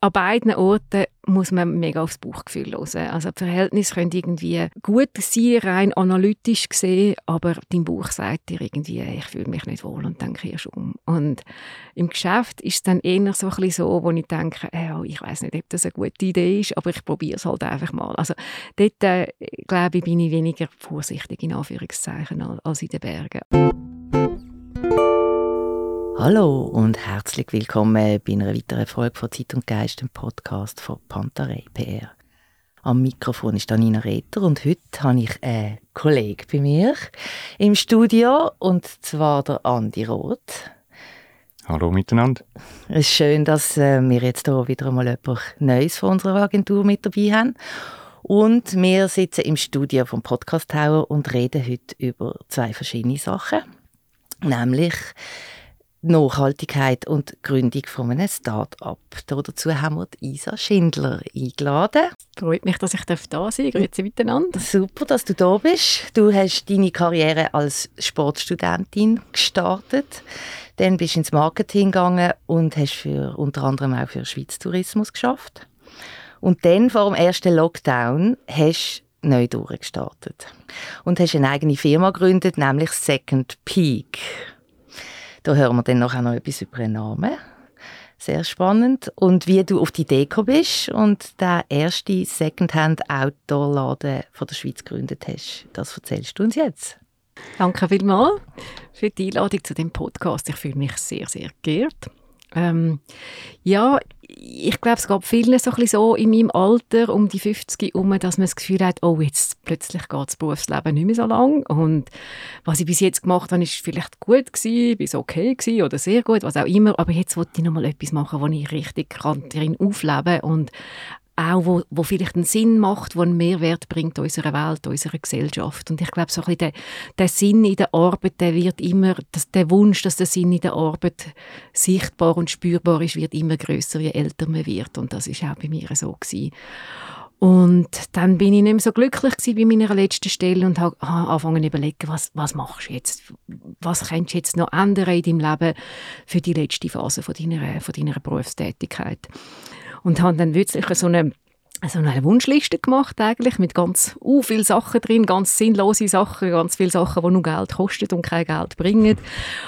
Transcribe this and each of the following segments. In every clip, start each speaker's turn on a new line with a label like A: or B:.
A: an beiden Orten muss man mega aufs Bauchgefühl hören. Also die Verhältnisse können irgendwie gut sein, rein analytisch gesehen, aber dein Bauch sagt dir irgendwie, ich fühle mich nicht wohl und dann kehrst du um. Und im Geschäft ist es dann eher so ein so, wo ich denke, äh, ich weiß nicht, ob das eine gute Idee ist, aber ich probiere es halt einfach mal. Also dort, äh, glaube ich, bin ich weniger vorsichtig in Anführungszeichen als in den Bergen.
B: Hallo und herzlich willkommen bei einer weiteren Folge von Zeit und Geist, dem Podcast von Pantarei PR. Am Mikrofon ist Anina Retter und heute habe ich einen Kollegen bei mir im Studio und zwar der Andi Roth.
C: Hallo miteinander.
B: Es ist schön, dass äh, wir jetzt hier wieder einmal etwas Neues von unserer Agentur mit dabei haben. Und wir sitzen im Studio vom Podcast Tower und reden heute über zwei verschiedene Sachen. Nämlich Nachhaltigkeit und Gründung von einem Start-up. Dazu haben wir Isa Schindler eingeladen.
A: Freut mich, dass ich da sein darf. Grüezi miteinander.
B: Super, dass du da bist. Du hast deine Karriere als Sportstudentin gestartet. Dann bist du ins Marketing gegangen und hast für, unter anderem auch für Schweiz Tourismus geschafft. Und dann, vor dem ersten Lockdown, hast du neu durchgestartet. Und hast eine eigene Firma gegründet, nämlich Second Peak. Da hören wir dann noch etwas über den Namen. Sehr spannend. Und wie du auf die Deko bist und den ersten Secondhand-Outdoor-Laden der Schweiz gegründet hast. Das erzählst du uns jetzt.
A: Danke vielmals für die Einladung zu dem Podcast. Ich fühle mich sehr, sehr geehrt. Ähm, ja, ich glaube, es gab vielen so, so in meinem Alter, um die 50 herum, dass man das Gefühl hat, oh, jetzt plötzlich geht das Berufsleben nicht mehr so lang. Und was ich bis jetzt gemacht habe, ist vielleicht gut gewesen, bis okay gewesen oder sehr gut, was auch immer, aber jetzt wollte ich noch mal etwas machen, wo ich richtig drin aufleben und auch wo, wo vielleicht einen Sinn macht, wo einen Mehrwert bringt unserer Welt, unserer Gesellschaft. Und ich glaube, so ein bisschen der, der Sinn in der Arbeit, der wird immer, das, der Wunsch, dass der Sinn in der Arbeit sichtbar und spürbar ist, wird immer größer, je älter man wird. Und das ist auch bei mir so gewesen. Und dann bin ich nicht mehr so glücklich bei meiner letzten Stelle und habe angefangen zu überlegen, was, was machst du jetzt? Was könntest du jetzt noch ändern in deinem Leben für die letzte Phase von deiner, von deiner Berufstätigkeit? Und habe dann wirklich so eine so eine Wunschliste gemacht eigentlich mit ganz uh, viel Sachen drin, ganz sinnlose Sachen, ganz viele Sachen, die nur Geld kosten und kein Geld bringen.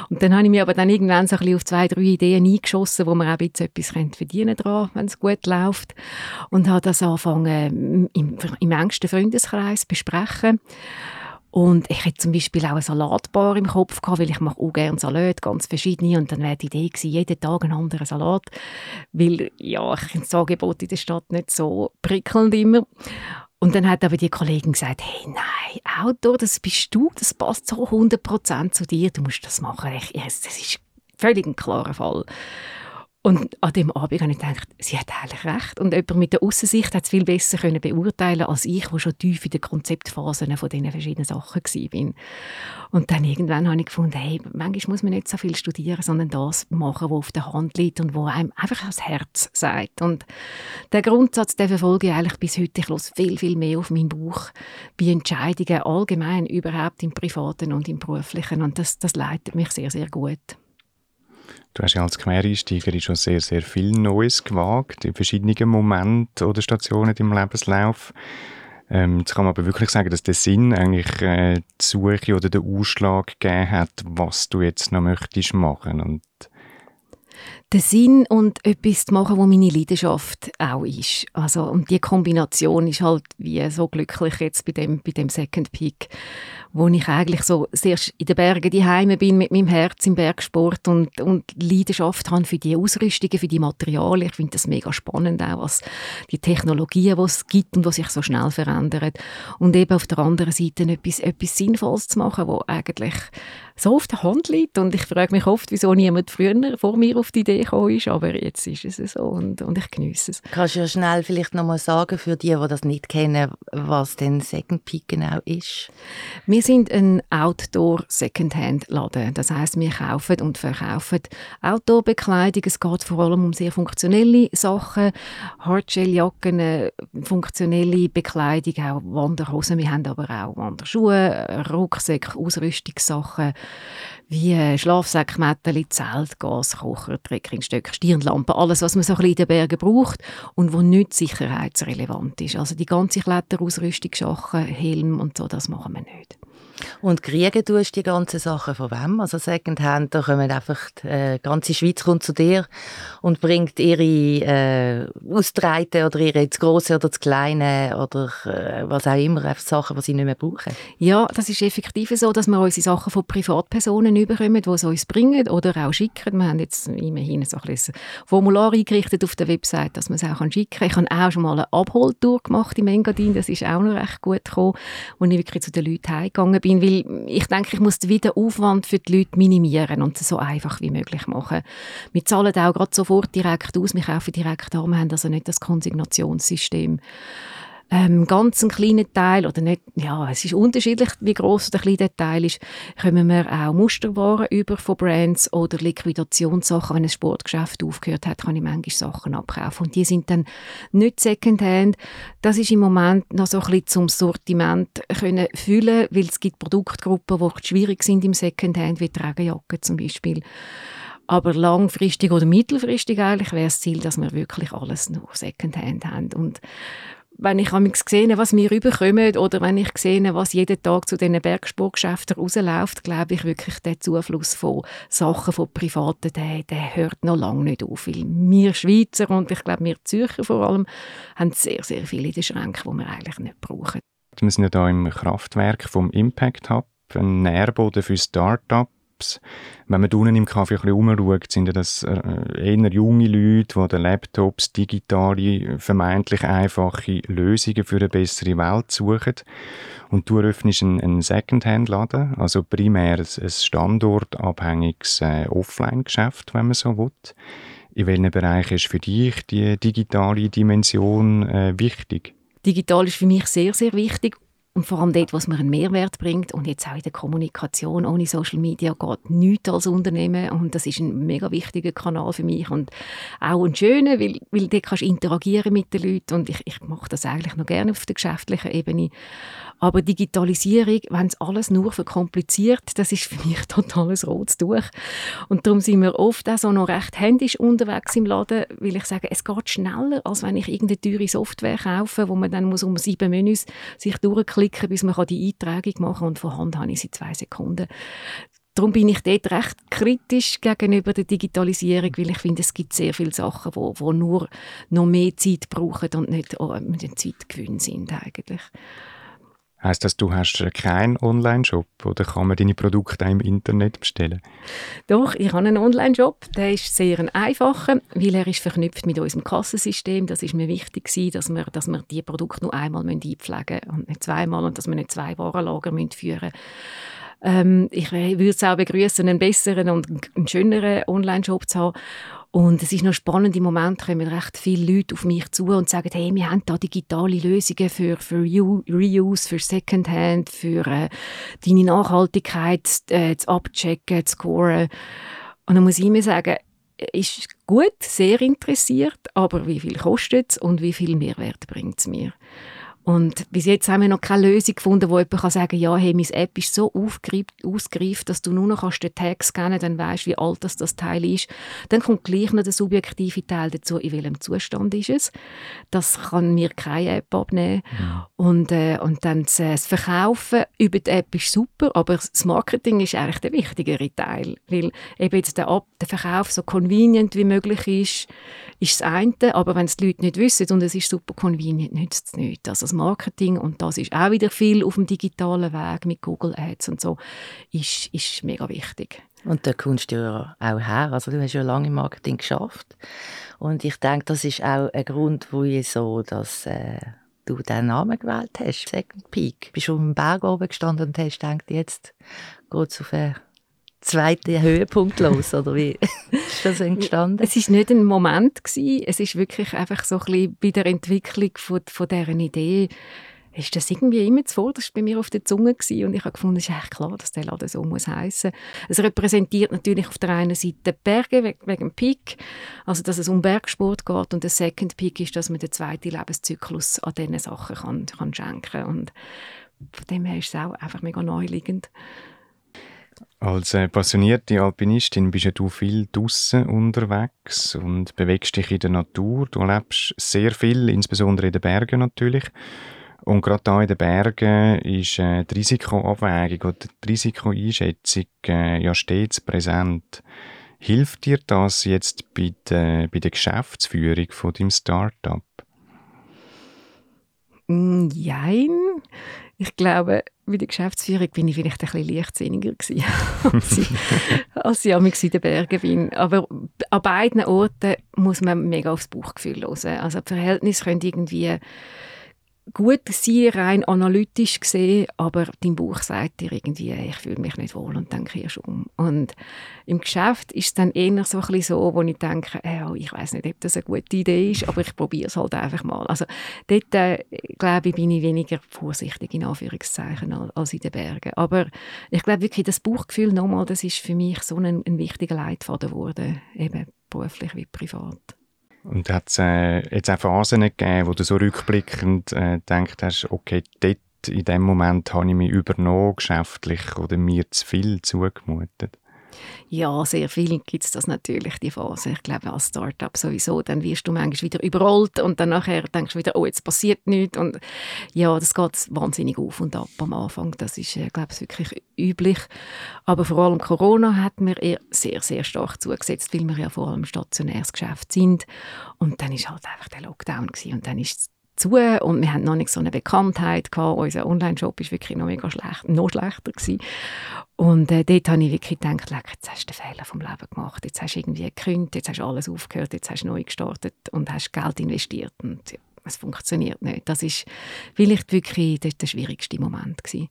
A: Und dann habe ich mir aber dann irgendwann so ein bisschen auf zwei, drei Ideen eingeschossen, wo man auch ein bisschen etwas verdienen dran, wenn es gut läuft. Und habe das angefangen im, im engsten Freundeskreis besprechen. Und ich hätte zum Beispiel auch eine Salatbar im Kopf gehabt, weil ich mache auch gerne Salat, ganz verschiedene. Und dann wäre die Idee gewesen, jeden Tag einen anderen Salat. Weil, ja, ich finde das Angebot in der Stadt nicht so prickelnd immer. Und dann hat aber die Kollegin gesagt, hey, nein, Outdoor, das bist du, das passt so 100% zu dir, du musst das machen. Ich, das ist völlig ein klarer Fall. Und an dem Abend habe ich gedacht, sie hat eigentlich recht. Und jemand mit der Aussicht hat es viel besser können beurteilen als ich, der schon tief in den Konzeptphasen von diesen verschiedenen Sachen war. Und dann irgendwann habe ich gefunden, hey, manchmal muss man nicht so viel studieren, sondern das machen, was auf der Hand liegt und wo einem einfach das Herz sagt. Und der Grundsatz, den verfolge ich eigentlich bis heute. Ich los viel, viel mehr auf meinen Bauch bei Entscheidungen allgemein, überhaupt im Privaten und im Beruflichen. Und das, das leitet mich sehr, sehr gut.
C: Du hast ja als Quereinsteigerin schon sehr, sehr viel Neues gewagt, in verschiedenen Momenten oder Stationen im Lebenslauf. Ähm, jetzt kann man aber wirklich sagen, dass der Sinn eigentlich äh, die Suche oder den Ausschlag gegeben hat, was du jetzt noch möchtest machen. Und
A: den Sinn und etwas zu machen, wo meine Leidenschaft auch ist. Also, und die Kombination ist halt wie so glücklich jetzt bei dem, bei dem Second Peak, wo ich eigentlich so sehr in den Bergen die bin mit meinem Herz im Bergsport und, und Leidenschaft habe für die Ausrüstungen, für die Materialien. Ich finde das mega spannend auch, was die Technologien, die es gibt und die sich so schnell verändern. Und eben auf der anderen Seite etwas, etwas Sinnvolles zu machen, wo eigentlich so auf der Hand liegt. Und ich frage mich oft, wieso niemand früher vor mir auf die Idee gekommen ist, aber jetzt ist es so und, und ich genieße es.
B: Kannst du ja schnell vielleicht nochmal sagen, für die, die das nicht kennen, was denn Second Peak genau ist?
A: Wir Wir sind ein Outdoor-Secondhand-Laden. Das heißt, wir kaufen und verkaufen Outdoor-Bekleidung. Es geht vor allem um sehr funktionelle Sachen, Hardshell-Jacken, äh, funktionelle Bekleidung, auch Wanderhosen. Wir haben aber auch Wanderschuhe, Rucksäcke, Ausrüstungssachen wie Schlafsäcke, Mätteli, Zelt, Gaskocher, Trekkingstöcke, Stirnlampen, alles, was man so ein bisschen in den Bergen braucht und wo nicht sicherheitsrelevant ist. Also die ganze Kletterausrüstung, Sachen, Helm und so, das machen wir nicht.
B: Und kriegen tust die ganzen Sachen von wem? Also Secondhand, da kommen einfach die äh, ganze Schweiz kommt zu dir und bringt ihre äh, Austreiten oder ihre das Grosse oder das Kleine oder äh, was auch immer, einfach Sachen, die sie nicht mehr brauchen.
A: Ja, das ist effektiv so, dass wir unsere Sachen von Privatpersonen überkommen, die sie uns bringen oder auch schicken. Wir haben jetzt immerhin so ein Formular eingerichtet auf der Website, dass man es auch schicken kann. Ich habe auch schon mal eine Abholtour gemacht im Engadin, das ist auch noch recht gut gekommen, wo ich wirklich zu den Leuten heimgegangen bin bin, weil ich denke, ich muss den Aufwand für die Leute minimieren und es so einfach wie möglich machen. Wir zahlen auch gerade sofort direkt aus, wir kaufen direkt an, wir haben also nicht das Konsignationssystem ähm, ganz einen kleinen Teil, oder nicht, ja, es ist unterschiedlich, wie groß der kleine Teil ist, kommen wir auch Musterwaren über von Brands oder Liquidationssachen. Wenn ein Sportgeschäft aufgehört hat, kann ich manchmal Sachen abkaufen. Und die sind dann nicht Secondhand. Das ist im Moment noch so ein bisschen zum Sortiment können füllen, weil es gibt Produktgruppen, die schwierig sind im Secondhand, wie Tragejacken zum Beispiel. Aber langfristig oder mittelfristig eigentlich wäre das Ziel, dass wir wirklich alles nur Secondhand haben. Und wenn ich sehe, was wir rüberkommen oder wenn ich sehe, was jeden Tag zu diesen Bergsportgeschäften rausläuft, glaube ich wirklich, der Zufluss von Sachen von Privaten, der, der hört noch lange nicht auf. Weil wir Schweizer und ich glaube, wir Zürcher vor allem, haben sehr, sehr viele in den Schränken, die wir eigentlich nicht brauchen.
C: Wir sind ja hier im Kraftwerk vom Impact Hub, ein Nährboden für Start-up Laptops. Wenn man unten im Kaffee ein bisschen umschaut, sind das äh, eher junge Leute, die den Laptops digitale, vermeintlich einfache Lösungen für eine bessere Welt suchen. Und du eröffnest einen, Secondhand-Laden, also primär ein, standortabhängiges äh, Offline-Geschäft, wenn man so will. In welchen Bereichen ist für dich die digitale Dimension äh, wichtig?
A: Digital ist für mich sehr, sehr wichtig und vor allem dort, was mir einen Mehrwert bringt und jetzt auch in der Kommunikation ohne Social Media geht nichts als Unternehmen und das ist ein mega wichtiger Kanal für mich und auch ein schöner, weil, weil dort kannst du interagieren mit den Leuten und ich, ich mache das eigentlich noch gerne auf der geschäftlichen Ebene. Aber Digitalisierung, wenn es alles nur verkompliziert, das ist für mich total ein rotes Tuch. Und darum sind wir oft auch so noch recht händisch unterwegs im Laden, weil ich sage, es geht schneller, als wenn ich irgendeine teure Software kaufe, wo man dann muss um sieben Menüs sich durchklicken, bis man die Eintragung machen kann und von Hand habe ich sie zwei Sekunden. Darum bin ich dort recht kritisch gegenüber der Digitalisierung, weil ich finde, es gibt sehr viele Sachen, wo, wo nur noch mehr Zeit brauchen und nicht oh, dem Zeitgewinn sind eigentlich.
C: Heißt das, du hast keinen Online-Shop oder kann man deine Produkte auch im Internet bestellen?
A: Doch, ich habe einen Online-Shop. Der ist sehr ein einfacher, weil er ist verknüpft mit unserem Kassensystem. Das ist mir wichtig dass wir, dass wir die Produkte nur einmal einpflegen müssen und nicht zweimal und dass wir nicht zwei Warenlager führen müssen. Ähm, ich würde es auch begrüßen, einen besseren und einen schöneren Online-Shop zu haben. Und es ist noch spannend, im Moment kommen recht viele Leute auf mich zu und sagen, hey, wir haben da digitale Lösungen für, für Reuse, für Secondhand, für äh, deine Nachhaltigkeit äh, zu abchecken, zu scoren. Und dann muss ich mir sagen, ist gut, sehr interessiert, aber wie viel kostet es und wie viel Mehrwert bringt es mir? Und bis jetzt haben wir noch keine Lösung gefunden, wo jemand kann sagen ja, hey, meine App ist so ausgereift, dass du nur noch den Tag scannen dann weißt, wie alt das, das Teil ist. Dann kommt gleich noch der subjektive Teil dazu, in welchem Zustand ist es. Das kann mir keine App abnehmen. Ja. Und, äh, und dann das, das, Verkaufen über die App ist super, aber das Marketing ist eigentlich der wichtigere Teil. Weil eben jetzt der, Ab der Verkauf so convenient wie möglich ist, ist das eine, aber wenn es die Leute nicht wissen und es ist super convenient, nützt es nichts. Also das Marketing, und das ist auch wieder viel auf dem digitalen Weg mit Google Ads und so, ist, ist mega wichtig.
B: Und da kommst du ja auch her. Also du hast ja lange im Marketing geschafft. Und ich denke, das ist auch ein Grund, wo ich so, dass äh, du diesen Namen gewählt hast. Second Peak. Bist du auf dem Berg oben gestanden und hast gedacht, jetzt geht es auf eine zweiten Höhepunkt los, oder wie ist das entstanden?
A: Es ist nicht ein Moment gewesen. es ist wirklich einfach so ein bisschen bei der Entwicklung von, von dieser Idee ist das irgendwie immer war bei mir auf der Zunge gewesen, und ich habe gefunden, es ist echt klar, dass der Laden so muss heißen. Es repräsentiert natürlich auf der einen Seite Berge wegen, wegen Peak, also dass es um Bergsport geht und der Second Peak ist, dass man den zweiten Lebenszyklus an diesen Sachen kann, kann schenken und von dem her ist es auch einfach mega neuliegend.
C: Als äh, passionierte Alpinistin bist du viel draußen unterwegs und bewegst dich in der Natur. Du erlebst sehr viel, insbesondere in den Bergen natürlich. Und gerade hier in den Bergen ist äh, die Risikoabwägung oder die Risikoeinschätzung äh, ja stets präsent. Hilft dir das jetzt bei der, bei der Geschäftsführung von deinem Startup?
A: Nein. Ich glaube, bei der Geschäftsführung bin ich vielleicht ein bisschen leichtsinniger gewesen, als ich, als ich in den Bergen bin. Aber an beiden Orten muss man mega aufs Bauchgefühl hören. Also die Verhältnisse können irgendwie gut sein, rein analytisch gesehen, aber dein Buch sagt dir irgendwie, ich fühle mich nicht wohl und dann kehrst du um. Und im Geschäft ist es dann eher so ein so, wo ich denke, äh, ich weiß nicht, ob das eine gute Idee ist, aber ich probiere es halt einfach mal. Also dort, äh, glaube ich, bin ich weniger vorsichtig, in Anführungszeichen, als in den Bergen. Aber ich glaube wirklich, das Buchgefühl nochmal, das ist für mich so ein, ein wichtiger Leitfaden geworden, eben beruflich wie privat.
C: Und hat es äh, jetzt auch Phasen gegeben, wo du so rückblickend äh, gedacht hast, okay, dort in dem Moment habe ich mich übernommen, geschäftlich, oder mir zu viel zugemutet?
A: Ja, sehr viel gibt es das natürlich, die Phase. Ich glaube, als Startup sowieso, dann wirst du manchmal wieder überrollt und dann nachher denkst du wieder, oh, jetzt passiert nichts. Und ja, das geht wahnsinnig auf und ab am Anfang. Das ist, äh, glaube ich, wirklich üblich. Aber vor allem Corona hat mir sehr, sehr stark zugesetzt, weil wir ja vor allem stationäres Geschäft sind. Und dann ist halt einfach der Lockdown gewesen. und dann ist zu und wir haben noch nicht so eine Bekanntheit gehabt. Unser Online-Shop ist wirklich noch mega schlecht, noch schlechter gewesen. Und äh, dort habe ich wirklich gedacht, jetzt hast du den Fehler vom Leben gemacht, jetzt hast du irgendwie gekündigt, jetzt hast du alles aufgehört, jetzt hast du neu gestartet und hast Geld investiert und ja, es funktioniert nicht. Das ist vielleicht wirklich der, der schwierigste Moment gewesen.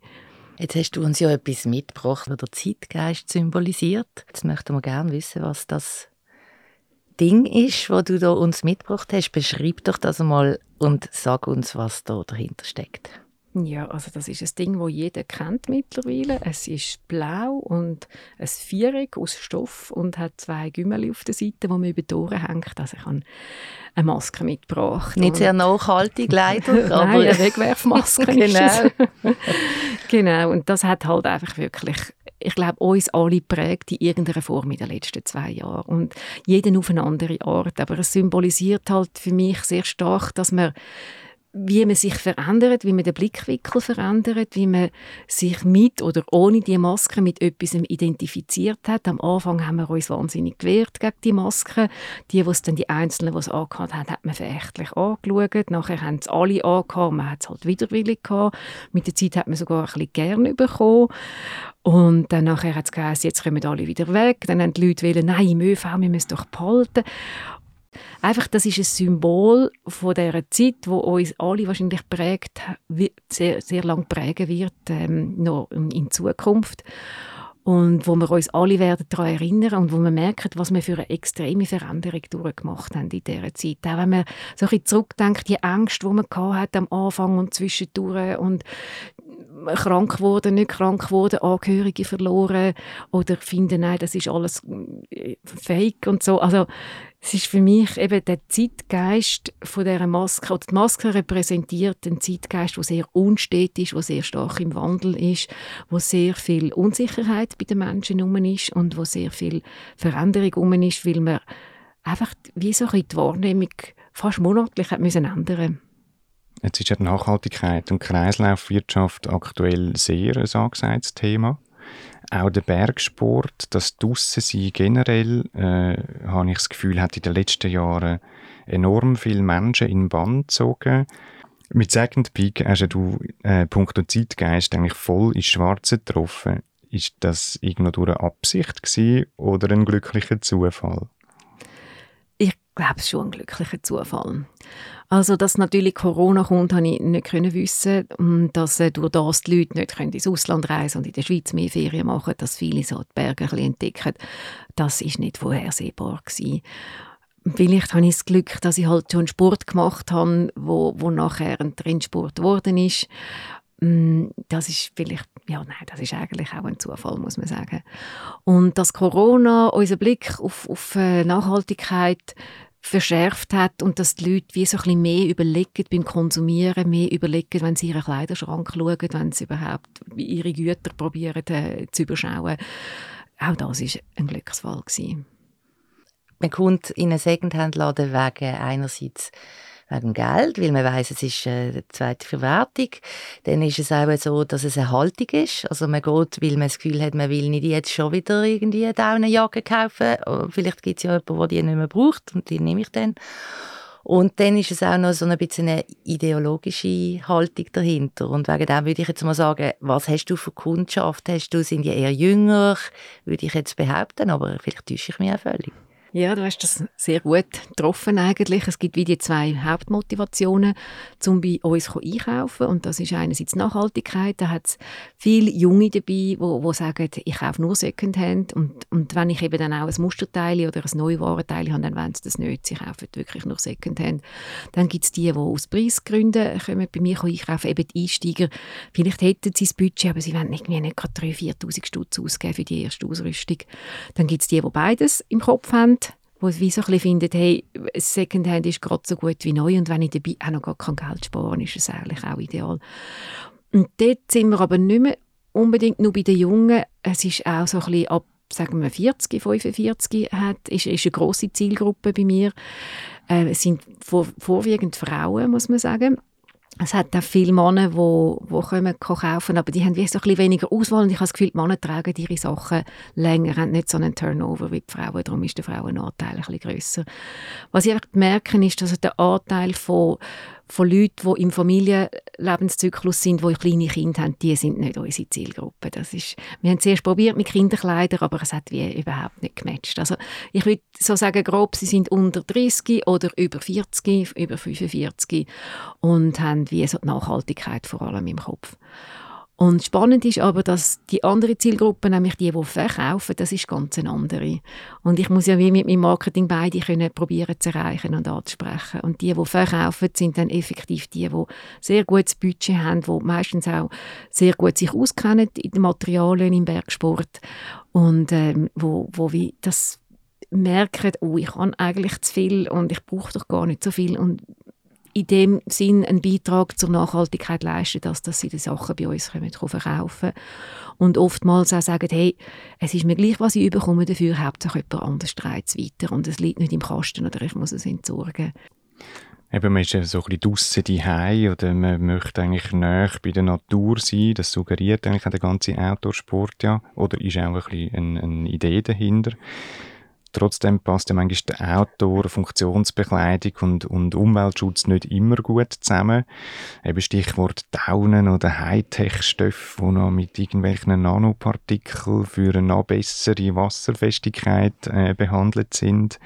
B: Jetzt hast du uns ja etwas mitgebracht, was der Zeitgeist symbolisiert. Jetzt möchten wir gerne wissen, was das Ding ist, was du da uns mitgebracht hast. Beschreib doch das einmal und sag uns, was da dahinter steckt.
A: Ja, also das ist ein Ding, das jeder kennt mittlerweile. Es ist blau und ein Viereck aus Stoff und hat zwei Gümmel auf der Seite, die man über die Ohren hängt. Also ich habe eine Maske mitgebracht.
B: Nicht sehr nachhaltig, leider.
A: Nein, aber eine Wegwerfmaske genau. genau, und das hat halt einfach wirklich ich glaube, uns alle prägt in irgendeiner Form in den letzten zwei Jahren. Und jeden auf eine andere Art. Aber es symbolisiert halt für mich sehr stark, dass man wie man sich verändert, wie man den Blickwinkel verändert, wie man sich mit oder ohne die Maske mit etwas identifiziert hat. Am Anfang haben wir uns wahnsinnig gewehrt gegen die Maske. Die, es dann die Einzelnen, die es angehabt haben, hat man verächtlich angeschaut. Nachher haben es alle angehabt, man hat es halt widerwillig gehabt. Mit der Zeit hat man sogar ein bisschen gern bekommen. Und dann nachher hat es geheißen, jetzt kommen alle wieder weg. Dann haben die Leute wollen, nein, im ÖV, wir müssen doch behalten. Einfach, das ist ein Symbol von dieser Zeit, wo uns alle wahrscheinlich prägt, sehr, sehr lang prägen wird, ähm, noch in Zukunft. Und wo wir uns alle werden daran erinnern und wo wir merken, was wir für eine extreme Veränderung durchgemacht haben in dieser Zeit. Auch wenn man so ein zurückdenkt, die Angst, die man hat am Anfang und zwischendurch und krank geworden, nicht krank geworden, Angehörige verloren oder finden, nein, das ist alles äh, fake und so. Also es ist für mich eben der Zeitgeist von dieser Maske, die Maske repräsentiert einen Zeitgeist, der sehr unstet ist, der sehr stark im Wandel ist, wo sehr viel Unsicherheit bei den Menschen herum ist und wo sehr viel Veränderung herum ist, weil man einfach wie so die Wahrnehmung fast monatlich hat müssen ändern
C: Jetzt ist ja Nachhaltigkeit und Kreislaufwirtschaft aktuell sehr ein angesagtes Thema. Auch der Bergsport, das Draussen generell, äh, habe ich das Gefühl, hat in den letzten Jahren enorm viele Menschen in den Bann gezogen. Mit Second Peak hast du äh, punkto Zeitgeist eigentlich voll ins Schwarze getroffen. Ist das irgendwo durch eine Absicht gewesen oder ein glücklicher Zufall?
A: Glaube, es ist schon ein glücklicher Zufall. Also, dass natürlich Corona kommt, habe ich nicht können wissen. Und dass äh, durch das die Leute nicht können ins Ausland reisen und in der Schweiz mehr Ferien machen, dass viele so die Berge ein bisschen entdecken, das ist nicht vorhersehbar gewesen. Vielleicht habe ich das Glück, dass ich halt schon Sport gemacht habe, wo, wo nachher ein Trendsport geworden ist. Mm, das ist vielleicht, ja, nein, das ist eigentlich auch ein Zufall, muss man sagen. Und dass Corona unseren Blick auf, auf äh, Nachhaltigkeit verschärft hat und dass die Leute wie so ein bisschen mehr überlegen beim Konsumieren, mehr überlegen, wenn sie ihren Kleiderschrank schauen, wenn sie überhaupt ihre Güter probieren äh, zu überschauen. Auch das war ein Glücksfall. Gewesen.
B: Man kommt in einen Secondhand-Laden wegen einerseits wegen Geld, weil man weiß, es ist äh, eine zweite Verwertung. Dann ist es auch so, dass es eine Haltung ist. Also man geht, weil man das Gefühl hat, man will nicht jetzt schon wieder irgendwie eine Daunenjacke kaufen. Vielleicht gibt es ja jemanden, der die nicht mehr braucht und die nehme ich dann. Und dann ist es auch noch so ein bisschen eine ideologische Haltung dahinter. Und wegen dem würde ich jetzt mal sagen, was hast du für Kundschaft? Hast du, sind die eher jünger? Würde ich jetzt behaupten, aber vielleicht täusche ich mich auch völlig.
A: Ja, du hast das sehr gut getroffen eigentlich. Es gibt wie die zwei Hauptmotivationen, um bei uns einkaufen und das ist einerseits Nachhaltigkeit. Da hat es viele Junge dabei, wo, wo sagen, ich kaufe nur Secondhand und, und wenn ich eben dann auch ein Musterteil oder ein Neuwarenteil habe, dann wollen sie das nicht. Sie kaufen wirklich nur Secondhand. Dann gibt es die, die aus Preisgründen kommen bei mir einkaufen, eben die Einsteiger. Vielleicht hätten sie das Budget, aber sie wollen irgendwie nicht gerade 3'000, 4'000 Stutz ausgeben für die erste Ausrüstung. Dann gibt es die, die beides im Kopf haben wo wie so ein bisschen findet, hey, Secondhand ist gerade so gut wie neu und wenn ich dabei auch noch gar kein Geld sparen, ist es eigentlich auch ideal. Und dort sind wir aber nicht mehr unbedingt nur bei den Jungen. Es ist auch so ein bisschen ab sagen wir 40, 45 hat, ist, ist eine grosse Zielgruppe bei mir. Äh, es sind vor, vorwiegend Frauen, muss man sagen. Es hat auch viele Männer, die, die kommen, kaufen, aber die haben wie so ein bisschen weniger Auswahl und ich habe das Gefühl, die Männer tragen ihre Sachen länger, haben nicht so einen Turnover wie die Frauen, darum ist der Frauenanteil ein bisschen grösser. Was ich einfach merke, ist, dass der Anteil von von Leuten, die im Familienlebenszyklus sind, die kleine Kinder haben, die sind nicht unsere Zielgruppe. Das ist, wir haben zuerst probiert mit Kinderkleidern, aber es hat wie überhaupt nicht gematcht. Also ich würde so sagen, grob, sie sind unter 30 oder über 40, über 45 und haben wie so die Nachhaltigkeit vor allem im Kopf. Und spannend ist aber, dass die andere Zielgruppe, nämlich die, die verkaufen, das ist ganz eine andere. Und ich muss ja wie mit meinem Marketing beide können probieren zu erreichen und anzusprechen. Und die, die verkaufen, sind dann effektiv die, die sehr gutes Budget haben, die meistens auch sehr gut sich auskennen in den Materialien im Bergsport und ähm, wo, wo wie das merken, oh, ich habe eigentlich zu viel und ich brauche doch gar nicht so viel und in dem Sinn einen Beitrag zur Nachhaltigkeit leisten, dass, dass sie die Sachen bei uns können verkaufen und oftmals auch sagen, hey, es ist mir gleich, was ich bekomme dafür, Hauptsache jemand anders treibt es weiter und es liegt nicht im Kasten oder ich muss es entsorgen.
C: Eben, man ist ja so ein bisschen draussen daheim oder man möchte eigentlich näher bei der Natur sein. Das suggeriert eigentlich auch der ganze Outdoor-Sport ja. Oder ist auch ein bisschen eine, eine Idee dahinter. Trotzdem passt ja manchmal der Outdoor, Funktionsbekleidung und, und Umweltschutz nicht immer gut zusammen. Eben Stichwort Daunen oder Hightech-Stoffe, die noch mit irgendwelchen Nanopartikeln für eine noch bessere Wasserfestigkeit äh, behandelt sind.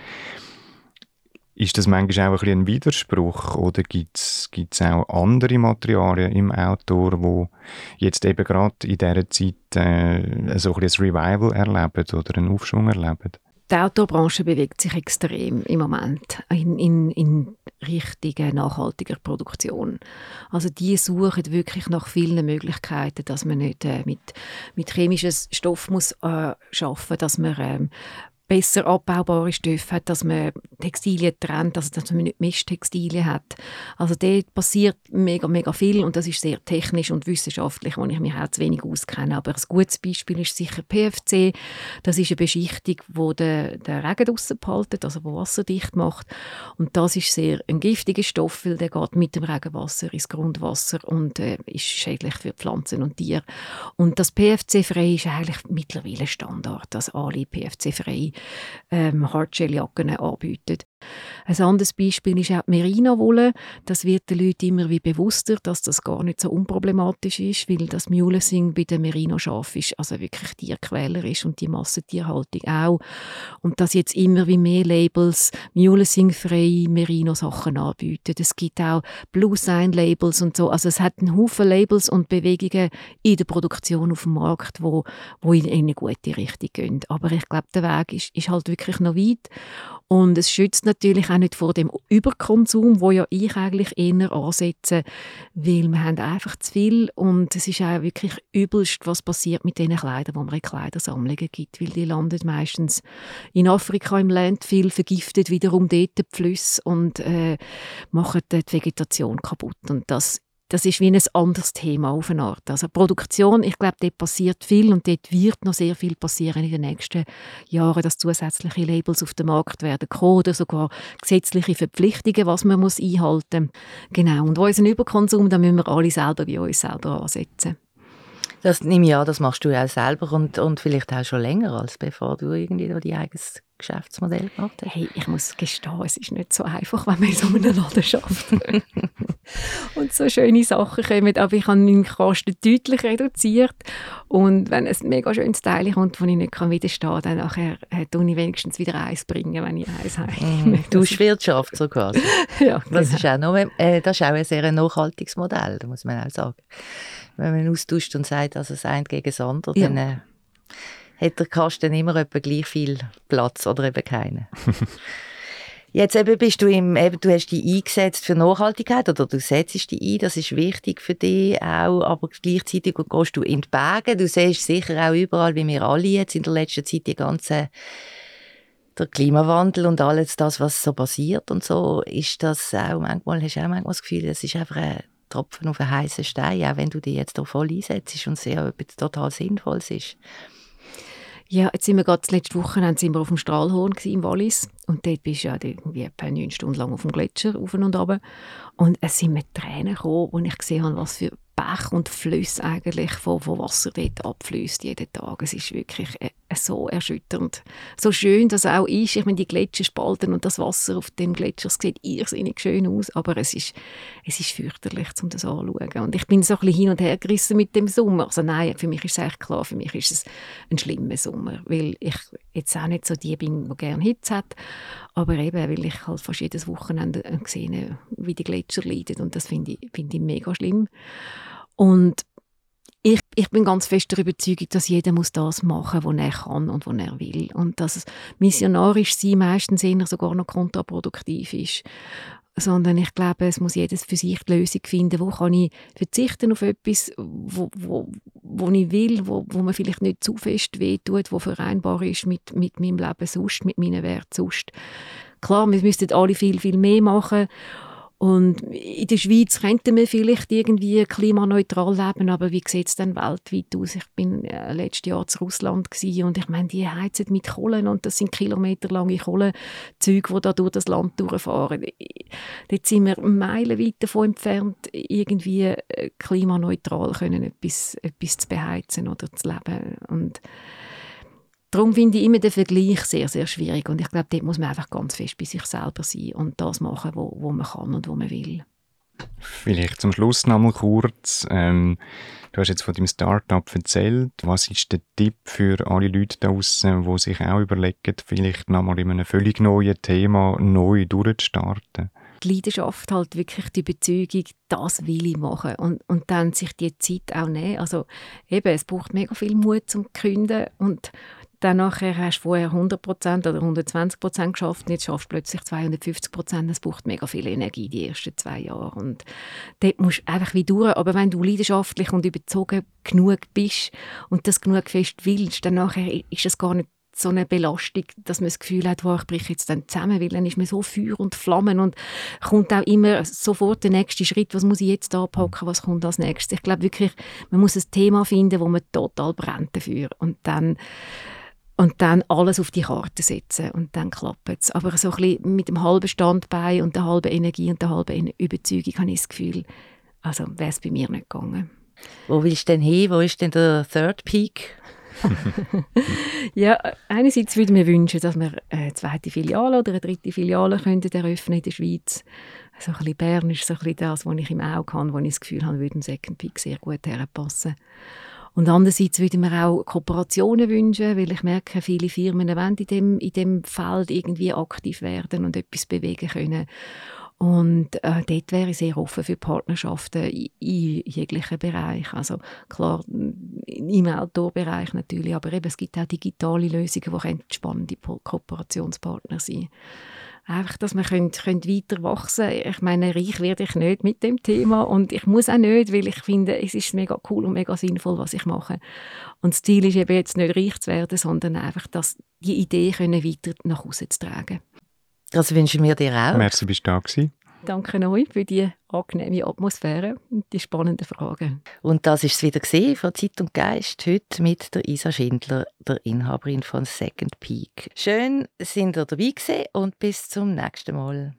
C: Ist das manchmal auch ein, ein Widerspruch oder gibt es auch andere Materialien im Outdoor, wo jetzt eben gerade in dieser Zeit äh, so ein, ein Revival erleben oder einen Aufschwung erleben?
A: Die Autobranche bewegt sich extrem im Moment in, in, in Richtung nachhaltiger Produktion. Also die suchen wirklich nach vielen Möglichkeiten, dass man nicht äh, mit, mit chemischen Stoff muss äh, schaffen, dass man ähm, besser abbaubare Stoffe hat, dass man Textilien trennt, also dass man nicht Mischtextilien hat. Also dort passiert mega, mega viel und das ist sehr technisch und wissenschaftlich, wo ich mich zu wenig auskenne. Aber ein gutes Beispiel ist sicher PFC. Das ist eine Beschichtung, die den, den Regen draussen behaltet, also wo wasserdicht macht. Und das ist sehr ein giftiger Stoff, weil der geht mit dem Regenwasser ins Grundwasser und äh, ist schädlich für Pflanzen und Tiere. Und das PFC-frei ist eigentlich mittlerweile Standard, dass alle PFC-frei ähm, Hardshell-Jacken anbieten. Ein anderes Beispiel ist auch die Merino-Wolle. Das wird den Leuten immer wie bewusster, dass das gar nicht so unproblematisch ist, weil das Mulesing bei den Merino-Schaf ist, also wirklich Tierquäler ist und die Massentierhaltung auch. Und dass jetzt immer wie mehr Labels Mulesing-freie Merino-Sachen anbieten. Es gibt auch Blue-Sign-Labels und so. Also es hat einen Haufen Labels und Bewegungen in der Produktion auf dem Markt, wo, wo in eine gute Richtung gehen. Aber ich glaube, der Weg ist, ist halt wirklich noch weit. Und es schützt natürlich auch nicht vor dem Überkonsum, wo ja ich eigentlich eher ansetze, weil wir haben einfach zu viel und es ist auch wirklich übelst, was passiert mit den Kleidern, die man in Kleidersammlungen gibt, weil die landen meistens in Afrika im Land viel vergiftet wiederum dort die Flüsse und äh, machen die Vegetation kaputt. Und das das ist wie ein anderes Thema auf eine Art. Also Produktion, ich glaube, dort passiert viel und dort wird noch sehr viel passieren in den nächsten Jahren, dass zusätzliche Labels auf den Markt werden kommen oder sogar gesetzliche Verpflichtungen, was man muss einhalten muss. Genau, und unseren Überkonsum, da müssen wir alle selber bei uns selber ansetzen.
B: Das nehme ich an, das machst du auch selber und, und vielleicht auch schon länger, als bevor du irgendwie dein eigenes Geschäftsmodell gemacht hast.
A: Hey, ich muss gestehen, es ist nicht so einfach, wenn man in so einer Laden arbeitet. und so schöne Sachen kommen, aber ich habe meinen Kosten deutlich reduziert und wenn ein mega schönes Teil kommt, das ich nicht widerstehen kann, dann nachher äh, tue ich wenigstens wieder eins bringen, wenn ich eins habe.
B: Mm, Duschwirtschaft so quasi.
A: ja,
B: genau. das, ist auch noch, äh, das ist auch ein sehr nachhaltiges Modell, muss man auch sagen wenn man austauscht und sagt, also das eine gegen das andere, ja. dann äh, hat der Kasten immer etwa gleich viel Platz oder eben keinen. Jetzt eben bist du im, eben, du hast dich eingesetzt für Nachhaltigkeit oder du setzt dich ein, das ist wichtig für dich auch, aber gleichzeitig gehst du in die Berge, du siehst sicher auch überall, wie wir alle jetzt in der letzten Zeit die ganze der Klimawandel und alles das, was so passiert und so, ist das auch manchmal, hast du auch manchmal das Gefühl, das ist einfach ein Tropfen auf einen heißen Stein, auch wenn du dich jetzt hier voll einsetzt und sehr etwas total Sinnvolles ist.
A: Ja, jetzt sind wir gerade letzte Woche sind wir auf dem Strahlhorn im Wallis. Und dort bist du ja irgendwie etwa neun Stunden lang auf dem Gletscher auf und runter. Und es sind mir Tränen gekommen, als ich gesehen habe, was für Bach und Flüsse eigentlich, wo, wo Wasser dort abfließt jeden Tag. Es ist wirklich äh, so erschütternd. So schön das auch ist. Ich meine, die Gletscher spalten und das Wasser auf dem Gletscher sieht irrsinnig schön aus, aber es ist, es ist fürchterlich, um das anzuschauen. Und ich bin so ein bisschen hin und her gerissen mit dem Sommer. Also nein, für mich ist es echt klar, für mich ist es ein schlimmer Sommer, weil ich jetzt auch nicht so die bin, die gerne Hitze hat, aber eben, weil ich halt fast jedes Wochenende gesehen wie die Gletscher leiden und das finde ich, find ich mega schlimm. Und ich, ich bin ganz fest der Überzeugung, dass jeder muss das machen, was er kann und was er will. Und dass missionarisch sein meistens eher sogar noch kontraproduktiv ist. Sondern ich glaube, es muss jedes für sich die Lösung finden, wo kann ich verzichten auf etwas, wo, wo, wo ich will, wo, wo mir vielleicht nicht zu fest wehtut, wo vereinbar ist mit, mit meinem Leben sonst, mit meinen Werten sonst. Klar, wir müssten alle viel, viel mehr machen und in der Schweiz könnten wir vielleicht irgendwie klimaneutral leben, aber wie sieht es denn weltweit aus? Ich bin äh, letztes Jahr zu Russland und ich meine, die heizen mit Kohlen und das sind kilometerlange Kohlenzüge, die da durch das Land durchfahren. Dort sind wir meilenweit davon entfernt, irgendwie äh, klimaneutral können, etwas, etwas zu beheizen oder zu leben. Und Darum finde ich immer den Vergleich sehr, sehr schwierig. Und ich glaube, dort muss man einfach ganz fest bei sich selber sein und das machen, wo, wo man kann und wo man will.
C: Vielleicht zum Schluss noch mal kurz. Ähm, du hast jetzt von deinem Startup erzählt. Was ist der Tipp für alle Leute da draußen, die sich auch überlegen, vielleicht noch mal in einem völlig neuen Thema neu durchzustarten?
A: die Leidenschaft halt wirklich die Überzeugung, das will ich machen und, und dann sich die Zeit auch nehmen. Also eben, es braucht mega viel Mut zum Gründen und dann nachher hast du vorher 100% oder 120% geschafft und jetzt schaffst du plötzlich 250%. Das braucht mega viel Energie die ersten zwei Jahre. Und dort musst du einfach wie durch. Aber wenn du leidenschaftlich und überzogen genug bist und das genug fest willst, dann nachher ist es gar nicht so eine Belastung, dass man das Gefühl hat, wow, ich breche jetzt dann zusammen, weil dann ist man so Feuer und Flammen und kommt auch immer sofort der nächste Schritt, was muss ich jetzt anpacken, was kommt als nächstes. Ich glaube wirklich, man muss ein Thema finden, wo man total brennt dafür und dann und dann alles auf die Karte setzen und dann klappt es. Aber so ein bisschen mit dem halben Standbein und der halben Energie und der halben Überzeugung habe ich das Gefühl, also wäre es bei mir nicht gegangen.
B: Wo willst du denn hin? Wo ist denn der Third Peak?
A: ja, einerseits würde ich mir wünschen, dass wir eine zweite Filiale oder eine dritte Filiale könnten eröffnen in der Schweiz. So ein bisschen Bern ist so ein bisschen das, was ich im Auge habe, wo ich das Gefühl habe, würde ein Second Peak sehr gut herpassen. Und andererseits würde ich mir auch Kooperationen wünschen, weil ich merke, viele Firmen wollen in dem, in dem Feld irgendwie aktiv werden und etwas bewegen können. Und äh, dort wäre ich sehr offen für Partnerschaften in, in jeglichen Bereich. Also klar, im Outdoor-Bereich natürlich, aber eben, es gibt auch digitale Lösungen, die spannende Kooperationspartner sein können einfach, dass wir können, können weiter wachsen. Ich meine, reich werde ich nicht mit dem Thema und ich muss auch nicht, weil ich finde, es ist mega cool und mega sinnvoll, was ich mache. Und das Ziel ist eben jetzt nicht reich zu werden, sondern einfach, dass die Idee können weiter nach Hause zu tragen.
B: Das wünschen wir dir auch.
C: Merci, bist du da gewesen.
A: Danke euch für die angenehme Atmosphäre und die spannenden Fragen.
B: Und das ist es wieder gesehen von Zeit und Geist heute mit der Isa Schindler, der Inhaberin von Second Peak. Schön, sind ihr dabei gewesen und bis zum nächsten Mal.